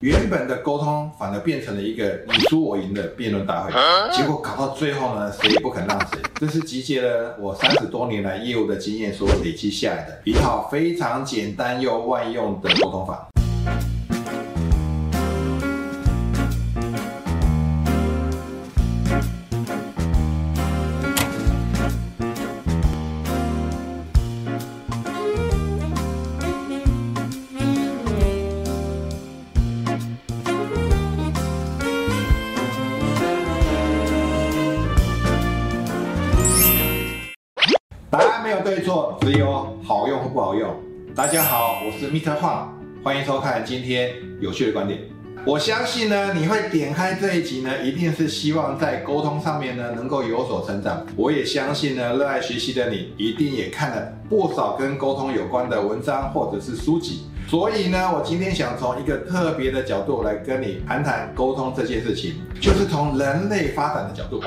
原本的沟通反而变成了一个你输我赢的辩论大会，结果搞到最后呢，谁也不肯让谁。这是集结了我三十多年来业务的经验所累积下来的一套非常简单又万用的沟通法。只有好用或不好用。大家好，我是 Mr. Huang，欢迎收看今天有趣的观点。我相信呢，你会点开这一集呢，一定是希望在沟通上面呢能够有所成长。我也相信呢，热爱学习的你，一定也看了不少跟沟通有关的文章或者是书籍。所以呢，我今天想从一个特别的角度来跟你谈谈沟通这件事情，就是从人类发展的角度。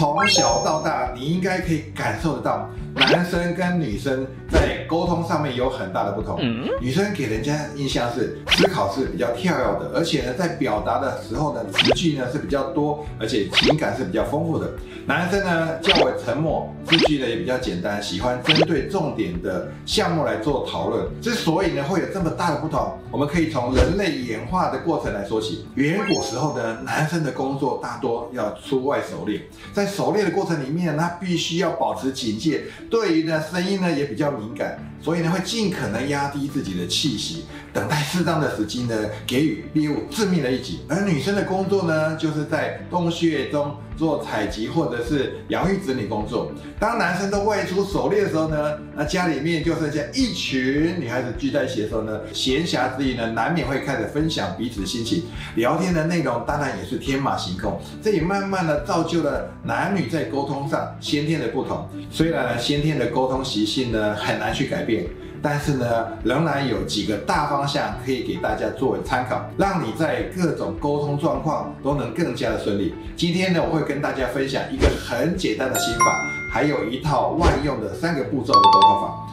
从小到大，你应该可以感受得到，男生跟女生在沟通上面有很大的不同。女生给人家印象是思考是比较跳跃的，而且呢，在表达的时候呢，词句呢是比较多，而且情感是比较丰富的。男生呢较为沉默，字句呢也比较简单，喜欢针对重点的项目来做讨论。之所以呢会有这么大的不同，我们可以从人类演化的过程来说起。远古时候呢，男生的工作大多要出外狩猎，在狩猎的过程里面，他必须要保持警戒，对于呢声音呢也比较敏感，所以呢会尽可能压低自己的气息，等待适当的时机呢给予猎物致命的一击。而女生的工作呢，就是在洞穴中做采集或者是养育子女工作。当男生都外出狩猎的时候呢，那家里面就剩下一群女孩子聚在一起的时候呢，闲暇之余呢，难免会开始分享彼此的心情，聊天的内容当然也是天马行空。这也慢慢的造就了男女在沟通上先天的不同。虽然呢，先天的沟通习性呢很难去改变。但是呢，仍然有几个大方向可以给大家作为参考，让你在各种沟通状况都能更加的顺利。今天呢，我会跟大家分享一个很简单的心法，还有一套万用的三个步骤的沟通法。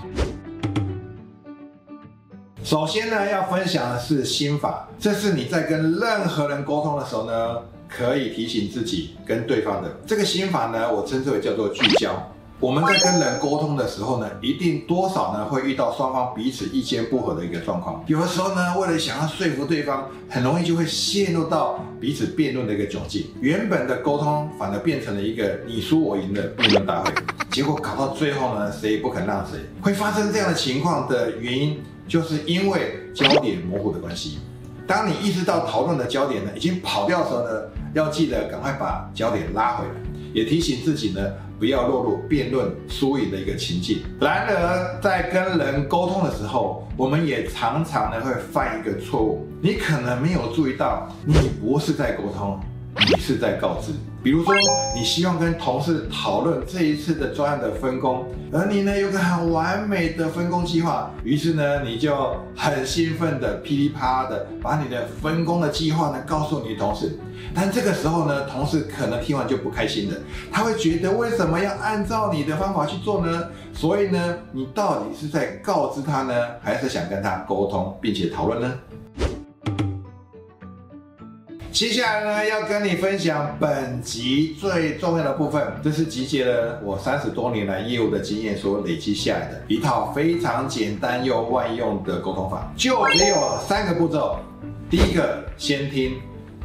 首先呢，要分享的是心法，这是你在跟任何人沟通的时候呢，可以提醒自己跟对方的。这个心法呢，我称之为叫做聚焦。我们在跟人沟通的时候呢，一定多少呢会遇到双方彼此意见不合的一个状况。有的时候呢，为了想要说服对方，很容易就会陷入到彼此辩论的一个窘境。原本的沟通反而变成了一个你输我赢的辩论大会，结果搞到最后呢，谁也不肯让谁。会发生这样的情况的原因，就是因为焦点模糊的关系。当你意识到讨论的焦点呢已经跑掉的时候呢，要记得赶快把焦点拉回来，也提醒自己呢。不要落入辩论输赢的一个情境。然而，在跟人沟通的时候，我们也常常呢会犯一个错误。你可能没有注意到，你不是在沟通，你是在告知。比如说，你希望跟同事讨论这一次的专案的分工，而你呢有个很完美的分工计划，于是呢你就很兴奋的噼里啪啦的把你的分工的计划呢告诉你的同事。但这个时候呢，同事可能听完就不开心了，他会觉得为什么要按照你的方法去做呢？所以呢，你到底是在告知他呢，还是想跟他沟通并且讨论呢？接下来呢，要跟你分享本集最重要的部分，这是集结了我三十多年来业务的经验所累积下来的一套非常简单又万用的沟通法，就只有三个步骤。第一个，先听；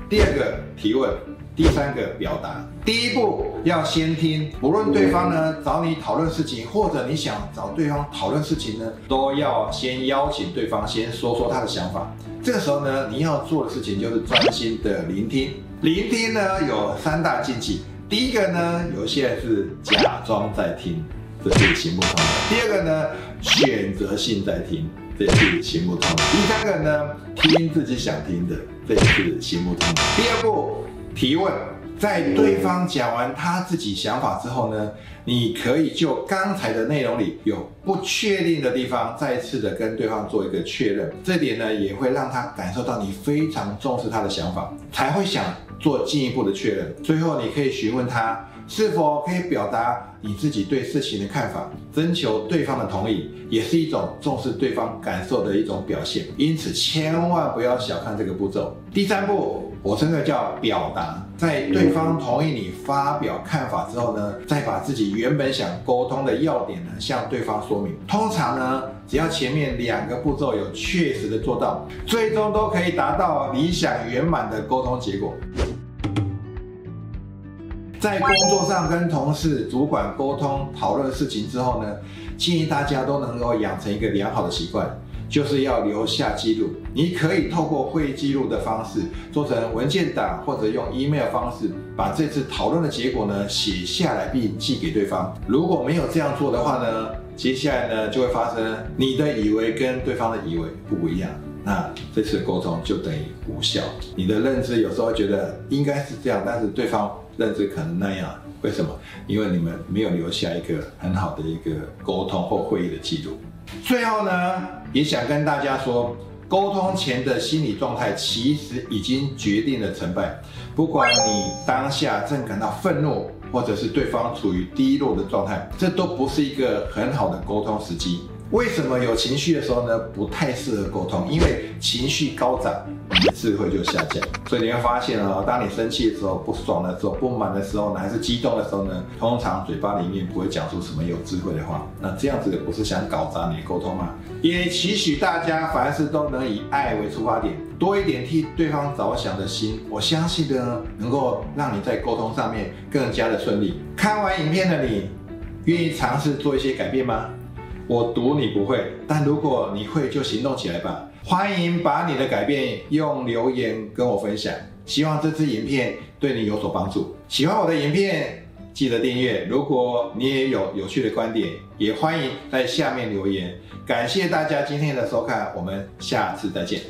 第二个，提问；第三个，表达。第一步要先听，不论对方呢找你讨论事情，或者你想找对方讨论事情呢，都要先邀请对方先说说他的想法。这个时候呢，你要做的事情就是专心的聆听。聆听呢有三大禁忌，第一个呢，有些人是假装在听，这是行不通的；第二个呢，选择性在听，这也是行不通的；第三个呢，听自己想听的，这也是行不通的。第二步，提问。在对方讲完他自己想法之后呢，你可以就刚才的内容里有不确定的地方，再次的跟对方做一个确认。这点呢，也会让他感受到你非常重视他的想法，才会想做进一步的确认。最后，你可以询问他是否可以表达你自己对事情的看法，征求对方的同意，也是一种重视对方感受的一种表现。因此，千万不要小看这个步骤。第三步，我称这叫表达，在对方同意你发表看法之后呢，再把自己原本想沟通的要点呢向对方说明。通常呢，只要前面两个步骤有确实的做到，最终都可以达到理想圆满的沟通结果。在工作上跟同事、主管沟通讨论事情之后呢，建议大家都能够养成一个良好的习惯，就是要留下记录。你可以透过会议记录的方式，做成文件档，或者用 email 方式，把这次讨论的结果呢写下来并寄给对方。如果没有这样做的话呢，接下来呢就会发生你的以为跟对方的以为不一样，那这次沟通就等于无效。你的认知有时候觉得应该是这样，但是对方。认知可能那样，为什么？因为你们没有留下一个很好的一个沟通或会议的记录。最后呢，也想跟大家说，沟通前的心理状态其实已经决定了成败。不管你当下正感到愤怒，或者是对方处于低落的状态，这都不是一个很好的沟通时机。为什么有情绪的时候呢？不太适合沟通，因为情绪高涨，你的智慧就下降。所以你会发现啊，当你生气的时候、不爽的时候、不满的时候呢，还是激动的时候呢，通常嘴巴里面不会讲出什么有智慧的话。那这样子不是想搞砸你的沟通吗？也期许大家凡事都能以爱为出发点，多一点替对方着想的心。我相信呢，能够让你在沟通上面更加的顺利。看完影片的你，愿意尝试做一些改变吗？我赌你不会，但如果你会，就行动起来吧！欢迎把你的改变用留言跟我分享，希望这支影片对你有所帮助。喜欢我的影片，记得订阅。如果你也有有趣的观点，也欢迎在下面留言。感谢大家今天的收看，我们下次再见。